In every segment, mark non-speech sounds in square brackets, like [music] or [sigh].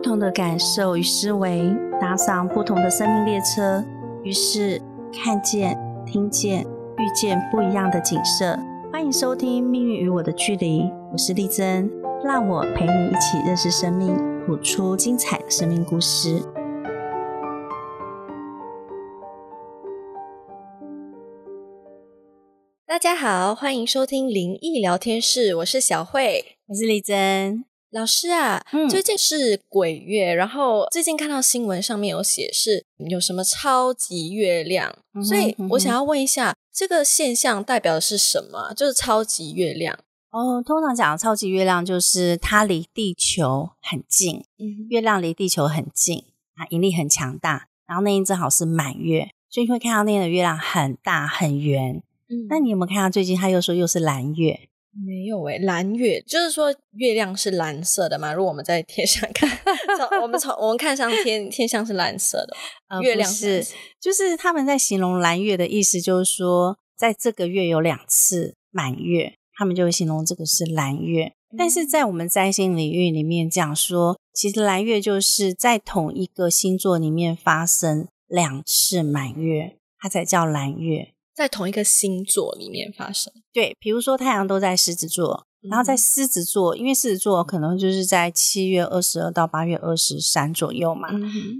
不同的感受与思维，搭上不同的生命列车，于是看见、听见、遇见不一样的景色。欢迎收听《命运与我的距离》，我是丽珍，让我陪你一起认识生命，谱出精彩的生命故事。大家好，欢迎收听灵异聊天室，我是小慧，我是丽珍。老师啊，最近是鬼月，然后最近看到新闻上面有写是有什么超级月亮，所以我想要问一下，这个现象代表的是什么？就是超级月亮哦。通常讲超级月亮就是它离地球很近，月亮离地球很近啊，引力很强大，然后那天正好是满月，所以你会看到那天的月亮很大很圆。嗯，那你有没有看到最近他又说又是蓝月？没有诶，蓝月就是说月亮是蓝色的嘛？如果我们在天上看，我们从我们看上天，天象是蓝色的，[laughs] 月亮是，就是他们在形容蓝月的意思，就是说在这个月有两次满月，他们就会形容这个是蓝月。但是在我们占星领域里面讲说，其实蓝月就是在同一个星座里面发生两次满月，它才叫蓝月。在同一个星座里面发生，对，比如说太阳都在狮子座，然后在狮子座，因为狮子座可能就是在七月二十二到八月二十三左右嘛，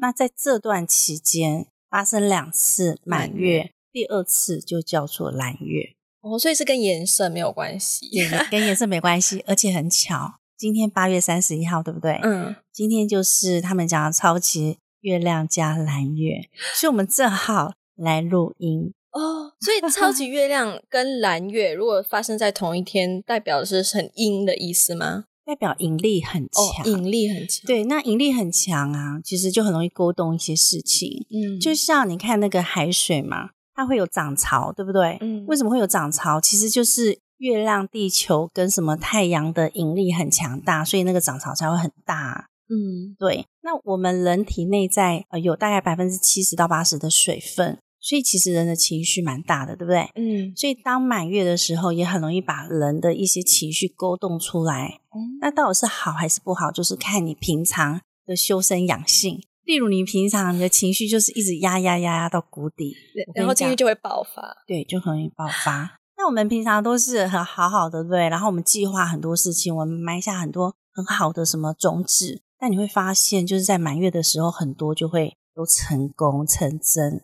那在这段期间发生两次满月，第二次就叫做蓝月。哦，所以是跟颜色没有关系，跟颜色没关系，而且很巧，今天八月三十一号，对不对？嗯，今天就是他们讲的超级月亮加蓝月，所以我们正好来录音。哦，所以 [laughs] 超级月亮跟蓝月如果发生在同一天，代表的是很阴的意思吗？代表引力很强，引力很强。对，那引力很强啊，其实就很容易勾动一些事情。嗯，就像你看那个海水嘛，它会有涨潮，对不对？嗯，为什么会有涨潮？其实就是月亮、地球跟什么太阳的引力很强大，所以那个涨潮才会很大。嗯，对。那我们人体内在呃有大概百分之七十到八十的水分。所以其实人的情绪蛮大的，对不对？嗯。所以当满月的时候，也很容易把人的一些情绪勾动出来。嗯。那到底是好还是不好，就是看你平常的修身养性。例如，你平常你的情绪就是一直压压压压到谷底，然后情绪就会爆发。对，就很容易爆发。那我们平常都是很好好的，对？然后我们计划很多事情，我们埋下很多很好的什么种子，但你会发现，就是在满月的时候，很多就会都成功成真。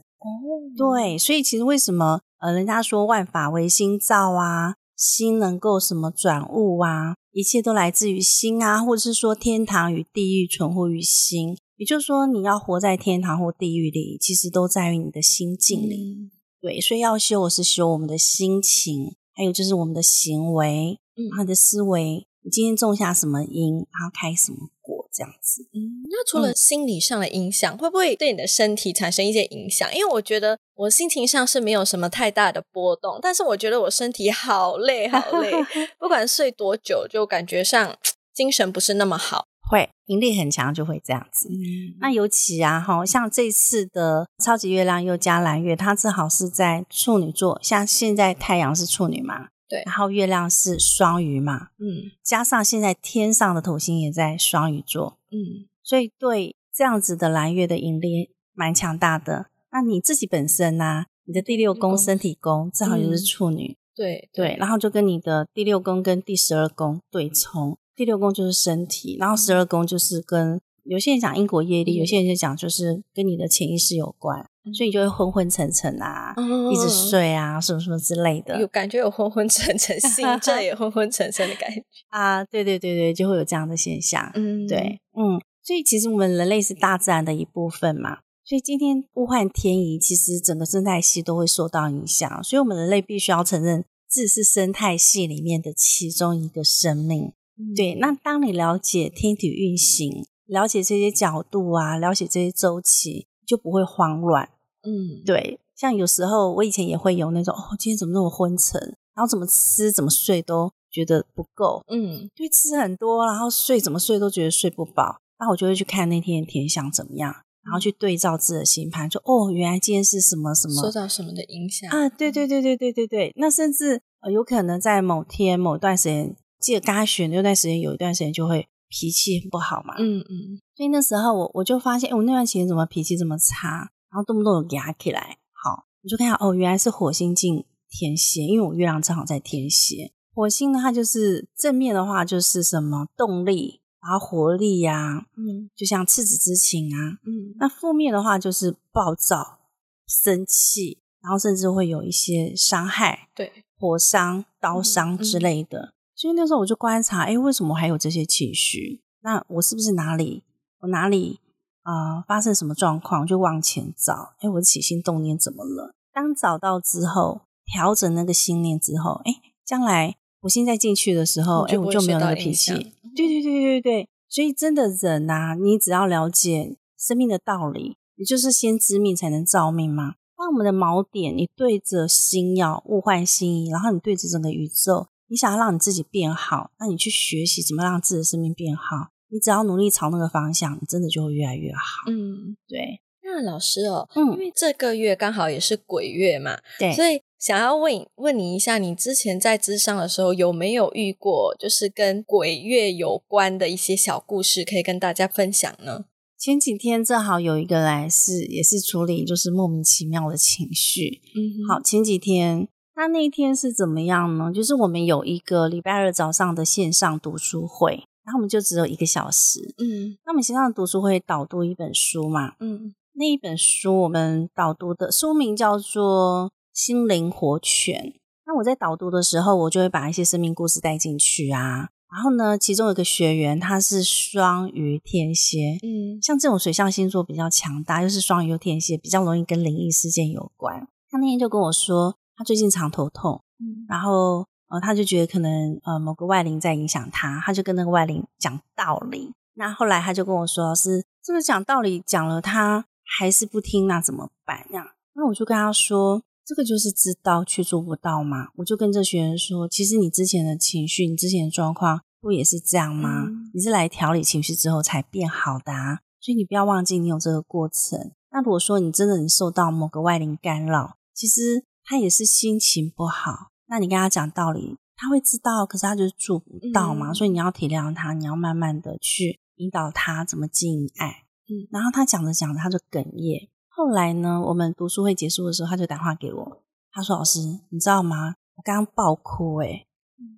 对，所以其实为什么呃，人家说万法唯心造啊，心能够什么转物啊，一切都来自于心啊，或者是说天堂与地狱存乎于心，也就是说你要活在天堂或地狱里，其实都在于你的心境里。对，所以要修，我是修我们的心情，还有就是我们的行为，嗯，你的思维，你今天种下什么因，然后开什么。这样子，嗯，那除了心理上的影响，会不会对你的身体产生一些影响？因为我觉得我心情上是没有什么太大的波动，但是我觉得我身体好累，好累，[laughs] 不管睡多久，就感觉上精神不是那么好。会，引力很强就会这样子。嗯，那尤其啊，哈，像这次的超级月亮又加蓝月，它正好是在处女座，像现在太阳是处女嘛。对，然后月亮是双鱼嘛，嗯，加上现在天上的土星也在双鱼座，嗯，所以对这样子的蓝月的引力蛮强大的。那你自己本身呢？你的第六宫身体宫正好就是处女，对对，然后就跟你的第六宫跟第十二宫对冲，第六宫就是身体，然后十二宫就是跟有些人讲因果业力，有些人就讲就是跟你的潜意识有关。所以你就会昏昏沉沉啊，一直睡啊，什么什么之类的，有感觉有昏昏沉沉，心 [laughs] 这也昏昏沉沉的感觉 [laughs] 啊，对对对对，就会有这样的现象。嗯，对，嗯，所以其实我们人类是大自然的一部分嘛，所以今天物换天移，其实整个生态系都会受到影响，所以我们人类必须要承认自己是生态系里面的其中一个生命。对，那当你了解天体运行，了解这些角度啊，了解这些周期，就不会慌乱。嗯，对，像有时候我以前也会有那种，哦，今天怎么那么昏沉，然后怎么吃怎么睡都觉得不够，嗯，因为吃很多，然后睡怎么睡都觉得睡不饱，那我就会去看那天的天象怎么样，然后去对照自己的星盘，说哦，原来今天是什么什么受到什么的影响。啊？对对对对对对对，那甚至呃有可能在某天某段时间，记得刚开学那段时间，有一段时间就会脾气不好嘛，嗯嗯，所以那时候我我就发现，我那段时间怎么脾气这么差，然后动不动有压起来。好，我就看下哦，原来是火星进天蝎，因为我月亮正好在天蝎。火星呢，它就是正面的话就是什么动力，然后活力呀，嗯，就像赤子之情啊，嗯，那负面的话就是暴躁、生气，然后甚至会有一些伤害，对，火伤、刀伤之类的。所以那时候我就观察，哎，为什么还有这些情绪？那我是不是哪里我哪里啊发生什么状况？就往前找，哎，我的起心动念怎么了？当找到之后，调整那个心念之后，哎，将来我现在进去的时候，哎，我就没有那个脾气。对对对对对对。所以真的人呐，你只要了解生命的道理，也就是先知命才能造命嘛。当我们的锚点，你对着星耀物换星移，然后你对着整个宇宙。你想要让你自己变好，那你去学习怎么让自己的生命变好。你只要努力朝那个方向，你真的就会越来越好。嗯，对。那老师哦，嗯，因为这个月刚好也是鬼月嘛，对，所以想要问问你一下，你之前在智商的时候有没有遇过，就是跟鬼月有关的一些小故事，可以跟大家分享呢？前几天正好有一个来是也是处理就是莫名其妙的情绪。嗯，好，前几天。那那一天是怎么样呢？就是我们有一个礼拜二早上的线上读书会，然后我们就只有一个小时。嗯，那我们线上读书会导读一本书嘛。嗯，那一本书我们导读的书名叫做《心灵活泉》。那我在导读的时候，我就会把一些生命故事带进去啊。然后呢，其中有个学员他是双鱼天蝎，嗯，像这种水象星座比较强大，又是双鱼又天蝎，比较容易跟灵异事件有关。他那天就跟我说。他最近常头痛，嗯，然后呃，他就觉得可能呃某个外灵在影响他，他就跟那个外灵讲道理。那后来他就跟我说：“是这个讲道理讲了，他还是不听，那怎么办？”呀那我就跟他说：“这个就是知道却做不到嘛。”我就跟这学员说：“其实你之前的情绪，你之前的状况不也是这样吗？你是来调理情绪之后才变好的啊。所以你不要忘记你有这个过程。那如果说你真的你受到某个外灵干扰，其实。”他也是心情不好，那你跟他讲道理，他会知道，可是他就是做不到嘛，所以你要体谅他，你要慢慢的去引导他怎么经营爱。嗯，然后他讲着讲着他就哽咽。后来呢，我们读书会结束的时候，他就打电话给我，他说：“老师，你知道吗？我刚刚爆哭，诶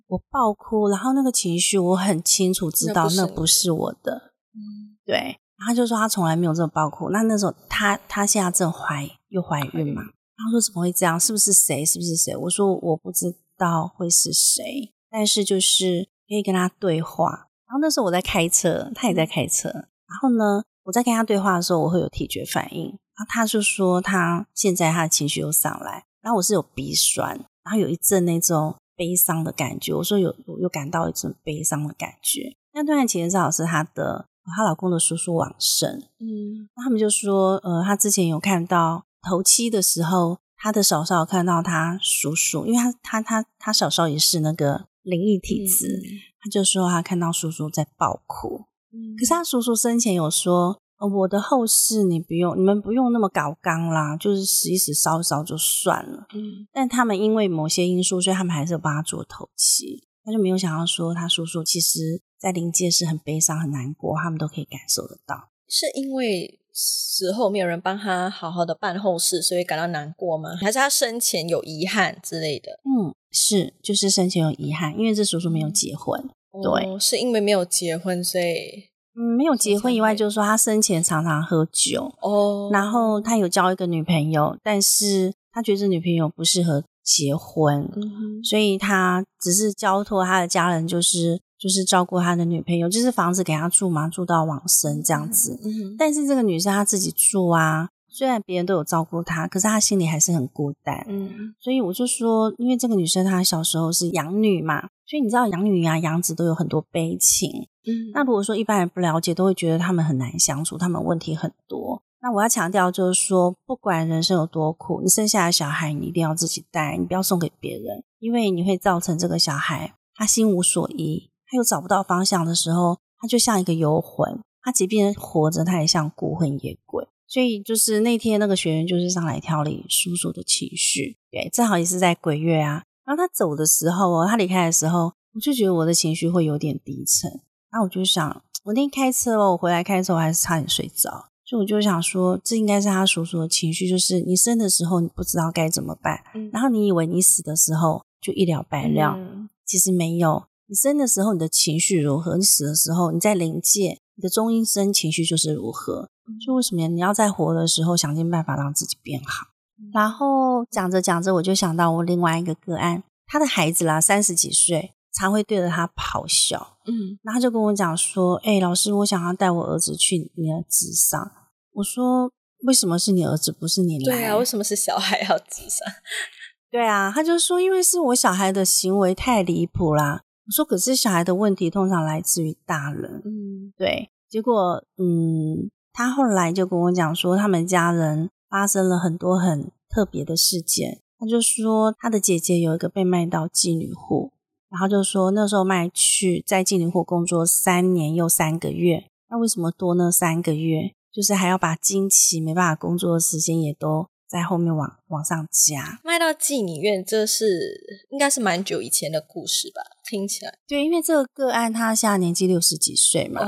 我爆哭，然后那个情绪我很清楚知道那不是我的。”嗯，对。然后他就说他从来没有这么爆哭。那那时候他他现在正怀又怀孕嘛。他说：“怎么会这样？是不是谁？是不是谁？”我说：“我不知道会是谁，但是就是可以跟他对话。”然后那时候我在开车，他也在开车。然后呢，我在跟他对话的时候，我会有体觉反应。然后他就说他现在他的情绪又上来，然后我是有鼻酸，然后有一阵那种悲伤的感觉。我说有有感到一阵悲伤的感觉。那段其实正好是她的她老公的叔叔往生。嗯，那他们就说，呃，他之前有看到。头七的时候，他的嫂嫂看到他叔叔，因为他他他他嫂嫂也是那个灵异体质，他就说他看到叔叔在爆哭。可是他叔叔生前有说，我的后事你不用，你们不用那么搞刚啦，就是死一死烧一烧就算了。嗯，但他们因为某些因素，所以他们还是有帮他做头七。他就没有想到说，他叔叔其实在灵界是很悲伤、很难过，他们都可以感受得到。是因为。死后没有人帮他好好的办后事，所以感到难过吗？还是他生前有遗憾之类的？嗯，是，就是生前有遗憾，因为这叔叔没有结婚。对，是因为没有结婚，所以嗯，没有结婚以外，就是说他生前常常喝酒哦，然后他有交一个女朋友，但是他觉得这女朋友不适合结婚，所以他只是交托他的家人，就是。就是照顾他的女朋友，就是房子给他住嘛，住到往生这样子。但是这个女生她自己住啊，虽然别人都有照顾她，可是她心里还是很孤单。嗯，所以我就说，因为这个女生她小时候是养女嘛，所以你知道养女啊、养子都有很多悲情。嗯，那如果说一般人不了解，都会觉得他们很难相处，他们问题很多。那我要强调就是说，不管人生有多苦，你生下来小孩你一定要自己带，你不要送给别人，因为你会造成这个小孩他心无所依。他又找不到方向的时候，他就像一个游魂。他即便活着，他也像孤魂野鬼。所以，就是那天那个学员就是上来调理叔叔的情绪，对，正好也是在鬼月啊。然后他走的时候哦，他离开的时候，我就觉得我的情绪会有点低沉。然后我就想，我那天开车哦，我回来开车我还是差点睡着，所以我就想说，这应该是他叔叔的情绪，就是你生的时候你不知道该怎么办，然后你以为你死的时候就一了百了，其实没有。你生的时候你的情绪如何，你死的时候你在临界，你的中阴身情绪就是如何。就为什么你要在活的时候想尽办法让自己变好？然后讲着讲着，我就想到我另外一个个案，他的孩子啦，三十几岁，常会对着他咆哮。嗯，然后就跟我讲说：“哎，老师，我想要带我儿子去你的智商。”我说：“为什么是你儿子，不是你来？”对啊，为什么是小孩要智商？[laughs] 对啊，他就说：“因为是我小孩的行为太离谱啦。”我说：“可是小孩的问题通常来自于大人。”嗯，对。结果，嗯，他后来就跟我讲说，他们家人。发生了很多很特别的事件，他就说他的姐姐有一个被卖到妓女户，然后就说那时候卖去在妓女户工作三年又三个月，那为什么多那三个月？就是还要把经期没办法工作的时间也都。在后面往往上加，卖到妓女院，这是应该是蛮久以前的故事吧？听起来对，因为这个个案他现在年纪六十几岁嘛，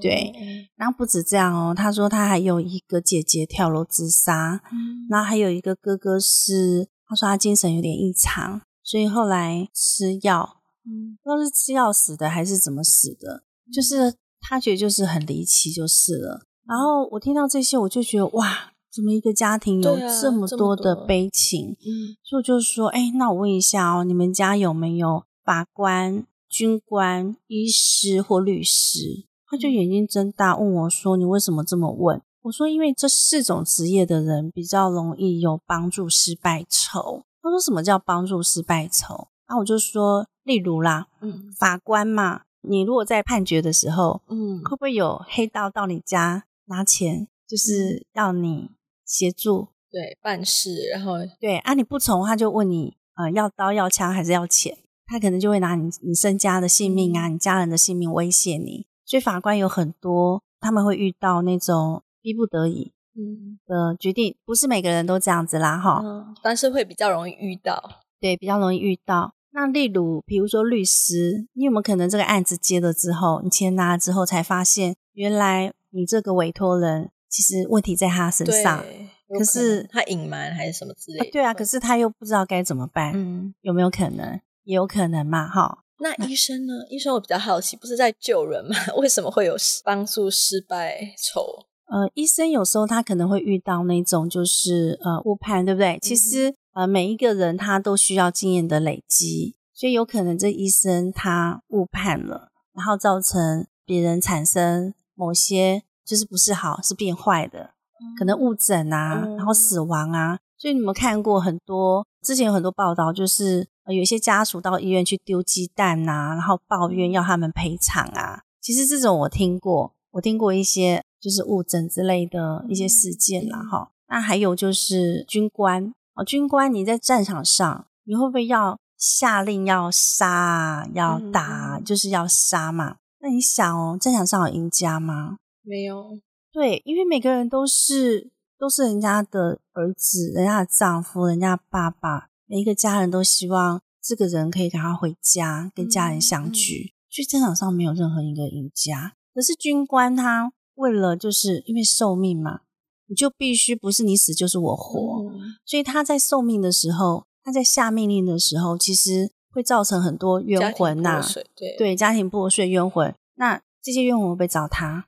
对。然后不止这样哦，他说他还有一个姐姐跳楼自杀，然后还有一个哥哥是，他说他精神有点异常，所以后来吃药，嗯，不知道是吃药死的还是怎么死的，就是他觉得就是很离奇就是了。然后我听到这些，我就觉得哇。怎么一个家庭有这么多的悲情？嗯，所以就是说，哎，那我问一下哦，你们家有没有法官、军官、医师或律师？他就眼睛睁大问我说：“你为什么这么问？”我说：“因为这四种职业的人比较容易有帮助失败仇。”他说：“什么叫帮助失败仇？”然后我就说：“例如啦，嗯，法官嘛，你如果在判决的时候，嗯，会不会有黑道到你家拿钱，就是要你？”协助对办事，然后对啊，你不从，他就问你，呃，要刀要枪还是要钱？他可能就会拿你你身家的性命啊，你家人的性命威胁你。所以法官有很多，他们会遇到那种逼不得已嗯的决定，不是每个人都这样子啦，哈。但是会比较容易遇到，对，比较容易遇到。那例如，比如说律师，你有没有可能这个案子接了之后，你钱拿了之后，才发现原来你这个委托人。其实问题在他身上，可是他隐瞒还是什么之类？对啊，可是他又不知道该怎么办。嗯，有没有可能？也有可能嘛，哈。那医生呢？医生我比较好奇，不是在救人吗？[laughs] 为什么会有帮助失败丑？呃，医生有时候他可能会遇到那种就是呃误判，对不对？其实呃每一个人他都需要经验的累积，所以有可能这医生他误判了，然后造成别人产生某些。就是不是好，是变坏的，可能误诊啊，然后死亡啊。所以你们看过很多，之前有很多报道，就是有一些家属到医院去丢鸡蛋啊，然后抱怨要他们赔偿啊。其实这种我听过，我听过一些就是误诊之类的一些事件啦。哈。那还有就是军官哦，军官你在战场上，你会不会要下令要杀、要打，就是要杀嘛？那你想哦，战场上有赢家吗？没有，对，因为每个人都是都是人家的儿子，人家的丈夫，人家爸爸，每一个家人都希望这个人可以赶快回家，跟家人相聚。去战场上没有任何一个赢家，可是军官他为了就是因为受命嘛，你就必须不是你死就是我活，所以他在受命的时候，他在下命令的时候，其实会造成很多冤魂呐，对。对，家庭破碎冤魂，那这些冤魂会找他。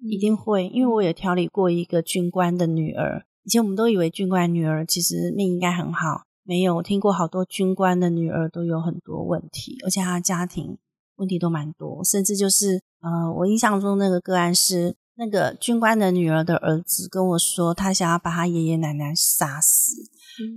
一定会，因为我也调理过一个军官的女儿。以前我们都以为军官女儿其实命应该很好，没有听过好多军官的女儿都有很多问题，而且她家庭问题都蛮多，甚至就是呃，我印象中那个个案是那个军官的女儿的儿子跟我说，他想要把他爷爷奶奶杀死，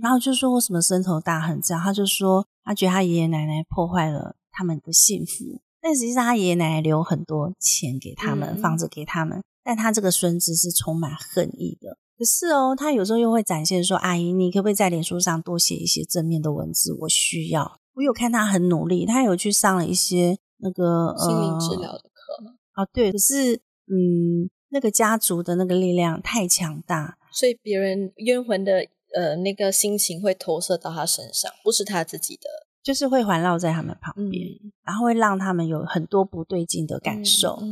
然后就说为什么深仇大恨这样，他就说他觉得他爷爷奶奶破坏了他们的幸福。但实际上，他爷爷奶奶留很多钱给他们，房子给他们，但他这个孙子是充满恨意的。可是哦，他有时候又会展现说：“阿姨，你可不可以在脸书上多写一些正面的文字？我需要。”我有看他很努力，他有去上了一些那个心灵治疗的课。啊，对，可是嗯，那个家族的那个力量太强大，所以别人冤魂的呃那个心情会投射到他身上，不是他自己的。就是会环绕在他们旁边，然后会让他们有很多不对劲的感受。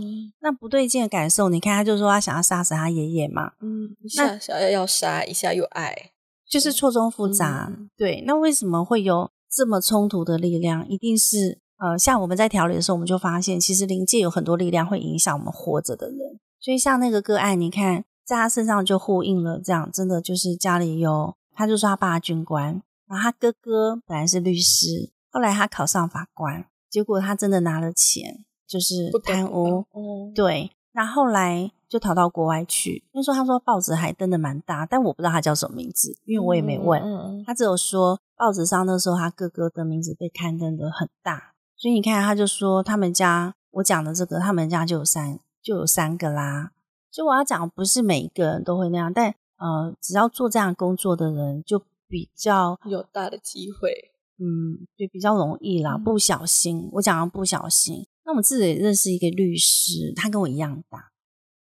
那不对劲的感受，你看他就说他想要杀死他爷爷嘛，嗯，一下想要要杀，一下又爱，就是错综复杂。对，那为什么会有这么冲突的力量？一定是呃，像我们在调理的时候，我们就发现，其实灵界有很多力量会影响我们活着的人。所以像那个个案，你看在他身上就呼应了，这样真的就是家里有，他就说他爸军官。然后他哥哥本来是律师，后来他考上法官，结果他真的拿了钱，就是贪污。对，那后来就逃到国外去。那时候他说报纸还登的蛮大，但我不知道他叫什么名字，因为我也没问。他只有说报纸上那时候他哥哥的名字被刊登的很大，所以你看他就说他们家我讲的这个，他们家就有三就有三个啦。所以我要讲不是每一个人都会那样，但呃，只要做这样工作的人就。比较有大的机会，嗯，对，比较容易啦。不小心，我讲的不小心。那我们自己认识一个律师，他跟我一样大。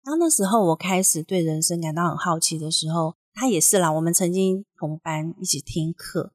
然后那时候我开始对人生感到很好奇的时候，他也是啦。我们曾经同班一起听课，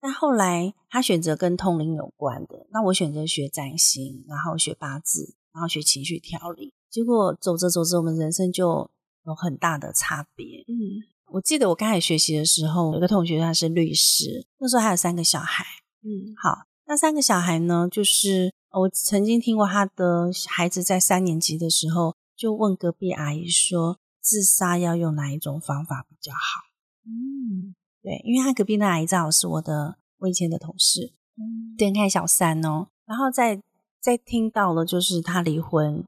但后来他选择跟通灵有关的，那我选择学占星，然后学八字，然后学情绪调理。结果走着走着，我们人生就有很大的差别。嗯。我记得我刚才学习的时候，有个同学他是律师，那时候还有三个小孩。嗯，好，那三个小孩呢，就是我曾经听过他的孩子在三年级的时候，就问隔壁阿姨说，自杀要用哪一种方法比较好？嗯，对，因为他隔壁那阿姨正好是我的我以前的同事。嗯，点开小三哦，然后再再听到了就是他离婚，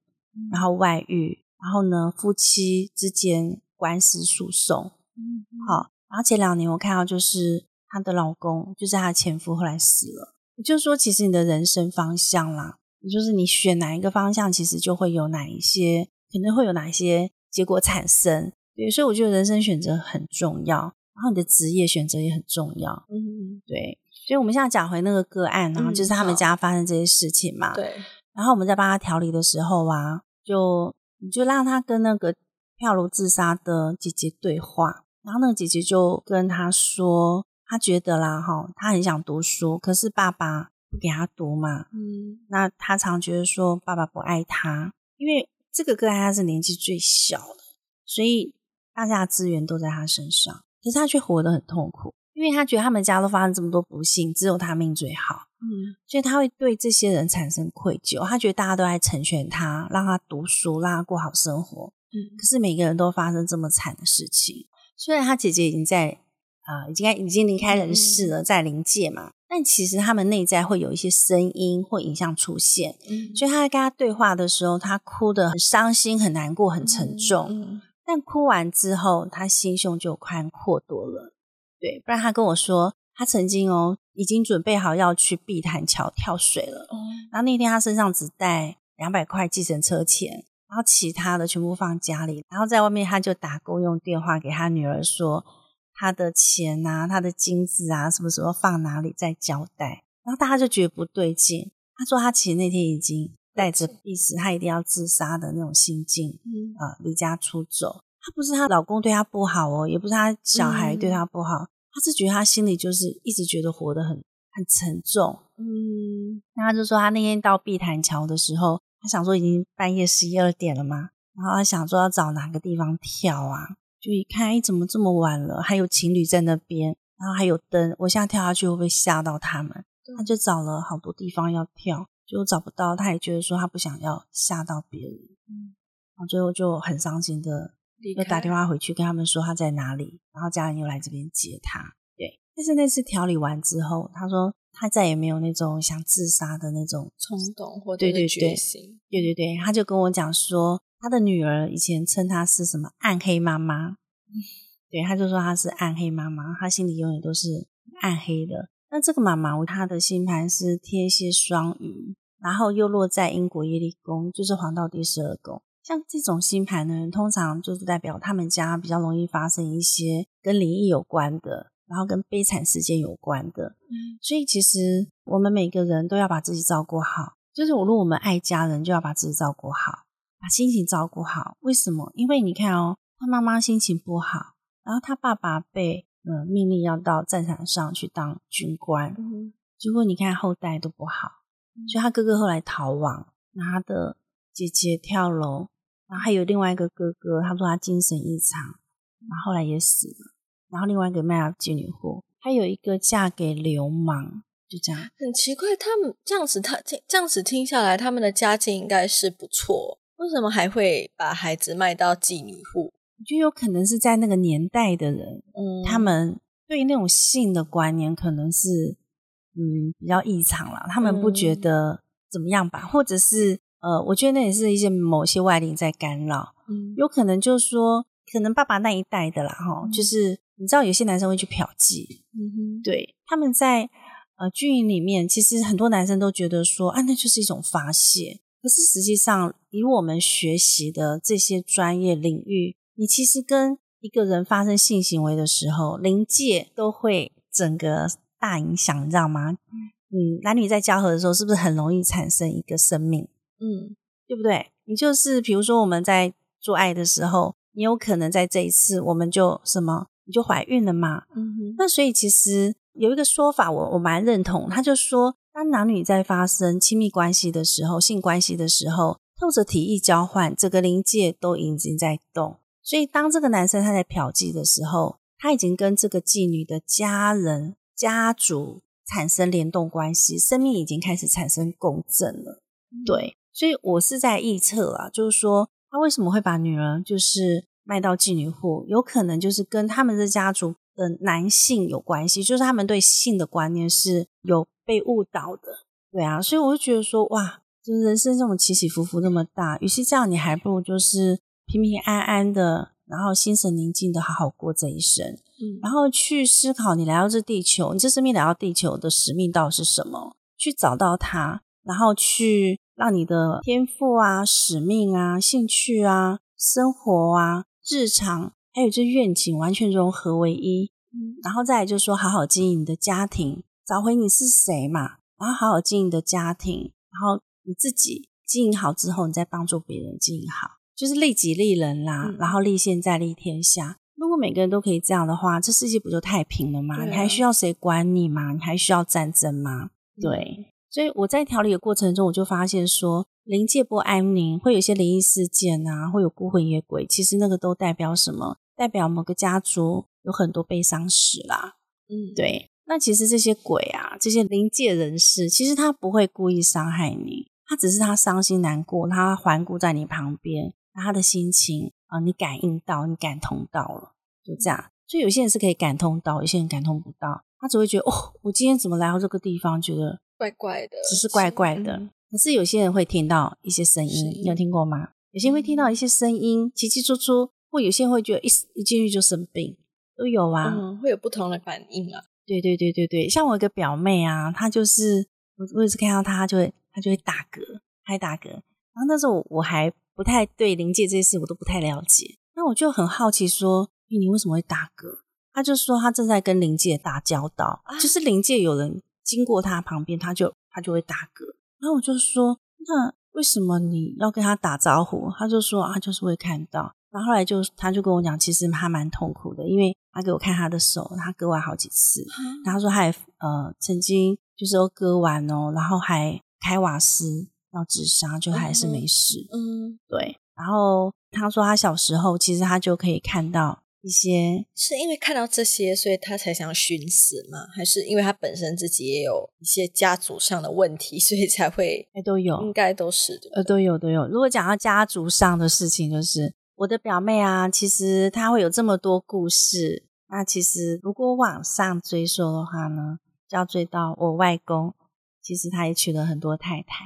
然后外遇，然后呢夫妻之间官司诉讼。嗯，好。然后前两年我看到，就是她的老公，就是她的前夫，后来死了。也就是说，其实你的人生方向啦，也就是你选哪一个方向，其实就会有哪一些，可能会有哪一些结果产生。对，所以我觉得人生选择很重要，然后你的职业选择也很重要。嗯，对。所以我们现在讲回那个个案，然后就是他们家发生这些事情嘛。对。然后我们在帮他调理的时候啊，就你就让他跟那个跳楼自杀的姐姐对话。然后那个姐姐就跟他说，她觉得啦，哈，她很想读书，可是爸爸不给她读嘛。嗯，那她常觉得说爸爸不爱她，因为这个个案他是年纪最小的，所以大家的资源都在他身上，可是他却活得很痛苦，因为他觉得他们家都发生这么多不幸，只有他命最好。嗯，所以他会对这些人产生愧疚，他觉得大家都在成全他，让他读书，让他过好生活。嗯，可是每个人都发生这么惨的事情。虽然他姐姐已经在啊，已经已经离开人世了，在灵界嘛，但其实他们内在会有一些声音或影像出现。嗯，所以他在跟他对话的时候，他哭得很伤心、很难过、很沉重。嗯，但哭完之后，他心胸就宽阔多了。对，不然他跟我说，他曾经哦，已经准备好要去碧潭桥跳水了。哦，然后那天他身上只带两百块计程车钱。然后其他的全部放家里，然后在外面他就打公用电话给他女儿说，他的钱啊，他的金子啊，什么时候放哪里再交代。然后大家就觉得不对劲，他说他其实那天已经带着意思，他一定要自杀的那种心境，啊，离家出走。他不是她老公对她不好哦，也不是她小孩对她不好，他是觉得她心里就是一直觉得活得很很沉重。嗯，那他就说他那天到碧潭桥的时候。他想说已经半夜十一二点了嘛，然后他想说要找哪个地方跳啊，就一看，哎，怎么这么晚了？还有情侣在那边，然后还有灯，我现在跳下去会不会吓到他们？他就找了好多地方要跳，就找不到。他也觉得说他不想要吓到别人，嗯，然后最后就很伤心的又打电话回去跟他们说他在哪里，然后家人又来这边接他。对，但是那次调理完之后，他说。他再也没有那种想自杀的那种冲动或者决心。对对对，他就跟我讲说，他的女儿以前称他是什么暗黑妈妈。对，他就说他是暗黑妈妈，他心里永远都是暗黑的。那这个妈妈，她的星盘是天蝎双鱼，然后又落在英国耶利宫，就是黄道第十二宫。像这种星盘的人，通常就是代表他们家比较容易发生一些跟灵异有关的。然后跟悲惨事件有关的，所以其实我们每个人都要把自己照顾好。就是我，如果我们爱家人，就要把自己照顾好，把心情照顾好。为什么？因为你看哦，他妈妈心情不好，然后他爸爸被呃命令要到战场上去当军官，结果你看后代都不好，所以他哥哥后来逃亡，然后他的姐姐跳楼，然后还有另外一个哥哥，他说他精神异常，然后后来也死了。然后另外一个卖到妓女户，还有一个嫁给流氓，就这样。很奇怪，他们这样子，他听这样子听下来，他们的家境应该是不错，为什么还会把孩子卖到妓女户？我觉得有可能是在那个年代的人，嗯，他们对那种性的观念可能是嗯比较异常了，他们不觉得怎么样吧？或者是呃，我觉得那也是一些某些外力在干扰，嗯，有可能就是说，可能爸爸那一代的啦，哈，就是。你知道有些男生会去嫖妓，嗯哼，对，他们在呃军营里面，其实很多男生都觉得说，啊，那就是一种发泄。可是实际上，以我们学习的这些专业领域，你其实跟一个人发生性行为的时候，临界都会整个大影响，你知道吗？嗯，男女在交合的时候，是不是很容易产生一个生命？嗯，对不对？你就是比如说我们在做爱的时候，你有可能在这一次，我们就什么？你就怀孕了嘛？嗯哼。那所以其实有一个说法，我我蛮认同。他就说，当男女在发生亲密关系的时候，性关系的时候，透着体液交换，这个临界都已经在动。所以当这个男生他在嫖妓的时候，他已经跟这个妓女的家人、家族产生联动关系，生命已经开始产生共振了。对，所以我是在臆测啊，就是说他为什么会把女人就是。卖到妓女户，有可能就是跟他们的家族的男性有关系，就是他们对性的观念是有被误导的，对啊，所以我就觉得说，哇，就是人生这种起起伏伏那么大，与其这样，你还不如就是平平安安的，然后心神宁静的好好过这一生，嗯，然后去思考你来到这地球，你这生命来到地球的使命到底是什么？去找到它，然后去让你的天赋啊、使命啊、兴趣啊、生活啊。日常还有这愿景完全融合为一，嗯，然后再来就是说好好经营你的家庭，找回你是谁嘛，然后好好经营你的家庭，然后你自己经营好之后，你再帮助别人经营好，就是利己利人啦，然后利现在利天下。如果每个人都可以这样的话，这世界不就太平了吗？你还需要谁管你吗？你还需要战争吗？对，所以我在调理的过程中，我就发现说。灵界不安宁，会有一些灵异事件啊，会有孤魂野鬼。其实那个都代表什么？代表某个家族有很多悲伤史啦。嗯，对。那其实这些鬼啊，这些灵界人士，其实他不会故意伤害你，他只是他伤心难过，他环顾在你旁边，他的心情啊，你感应到，你感同到了，就这样。所以有些人是可以感通到，有些人感通不到，他只会觉得哦，我今天怎么来到这个地方，觉得怪怪的，只是怪怪的。可是有些人会听到一些声音，你有听过吗？有些人会听到一些声音，奇奇出出，或有些人会觉得一一进去就生病，都有啊，会有不同的反应啊。对对对对对，像我一个表妹啊，她就是我我也是看到她就会她就会打嗝，还打嗝。然后那时候我还不太对灵界这些事我都不太了解，那我就很好奇说，你为什么会打嗝？她就说她正在跟灵界打交道，就是灵界有人经过她旁边，她就她就会打嗝。然后我就说，那为什么你要跟他打招呼？他就说啊，就是会看到。然后后来就他就跟我讲，其实他蛮痛苦的，因为他给我看他的手，他割完好几次。然后说他也呃曾经就是都割完哦，然后还开瓦斯要自杀，就还是没事。嗯，对。然后他说他小时候其实他就可以看到。一些是因为看到这些，所以他才想寻死吗？还是因为他本身自己也有一些家族上的问题，所以才会？哎，都有，应该都是的。呃，都有，都有。如果讲到家族上的事情，就是我的表妹啊，其实她会有这么多故事。那其实如果往上追溯的话呢，就要追到我外公，其实他也娶了很多太太。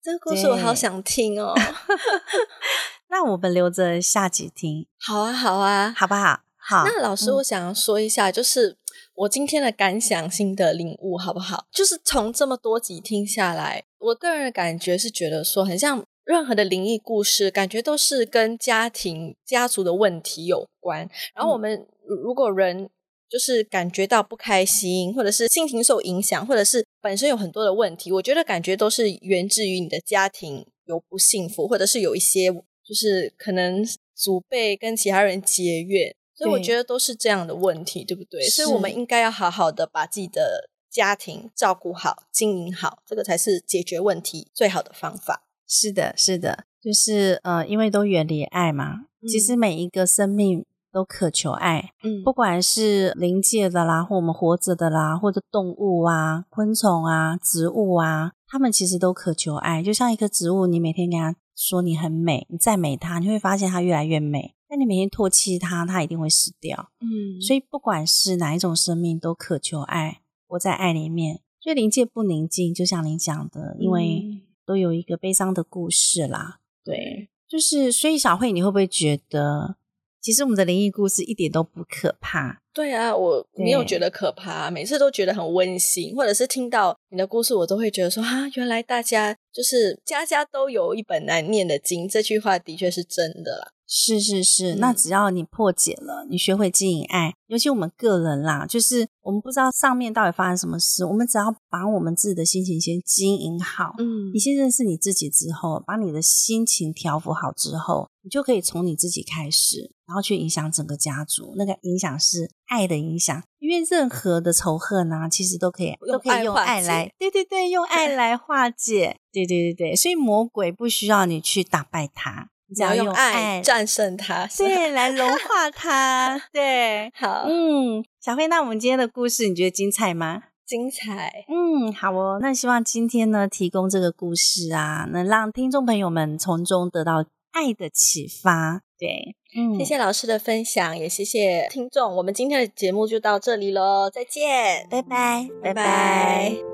这个故事我好想听哦。[laughs] [laughs] [laughs] 那我们留着下集听，好啊，好啊，好不好？好。那老师，我想要说一下，就是我今天的感想、心得领悟，好不好？就是从这么多集听下来，我个人的感觉是觉得说，很像任何的灵异故事，感觉都是跟家庭、家族的问题有关。然后我们如果人就是感觉到不开心，或者是心情受影响，或者是本身有很多的问题，我觉得感觉都是源自于你的家庭有不幸福，或者是有一些。就是可能祖辈跟其他人结怨，所以我觉得都是这样的问题，对不对？所以我们应该要好好的把自己的家庭照顾好、经营好，这个才是解决问题最好的方法。是的，是的，就是呃，因为都远离爱嘛。其实每一个生命都渴求爱，嗯，不管是灵界的啦，或我们活着的啦，或者动物啊、昆虫啊、植物啊，它们其实都渴求爱。就像一棵植物，你每天给它说你很美，你赞美它，你会发现它越来越美。但你每天唾弃它，它一定会死掉。嗯，所以不管是哪一种生命，都渴求爱，活在爱里面。所以灵界不宁静，就像你讲的，因为都有一个悲伤的故事啦。对，就是所以小慧，你会不会觉得，其实我们的灵异故事一点都不可怕？对啊，我没有觉得可怕，每次都觉得很温馨，或者是听到你的故事，我都会觉得说啊，原来大家就是家家都有一本难念的经，这句话的确是真的啦。是是是，那只要你破解了，你学会经营爱，尤其我们个人啦，就是我们不知道上面到底发生什么事，我们只要把我们自己的心情先经营好，嗯，你先认识你自己之后，把你的心情调服好之后，你就可以从你自己开始，然后去影响整个家族。那个影响是爱的影响，因为任何的仇恨呢，其实都可以都可以用爱来，对对对，用爱 [laughs] 来化解，对对对对，所以魔鬼不需要你去打败他。只要用爱战胜它，对，来融化 [laughs] 它，对，好，嗯，小慧，那我们今天的故事你觉得精彩吗？精彩，嗯，好哦，那希望今天呢，提供这个故事啊，能让听众朋友们从中得到爱的启发，对，嗯，谢谢老师的分享，也谢谢听众，我们今天的节目就到这里喽，再见，拜拜，拜。拜。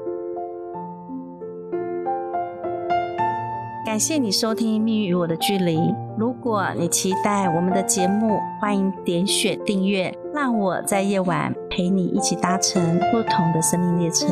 感谢你收听《命运与我的距离》。如果你期待我们的节目，欢迎点选订阅，让我在夜晚陪你一起搭乘不同的生命列车。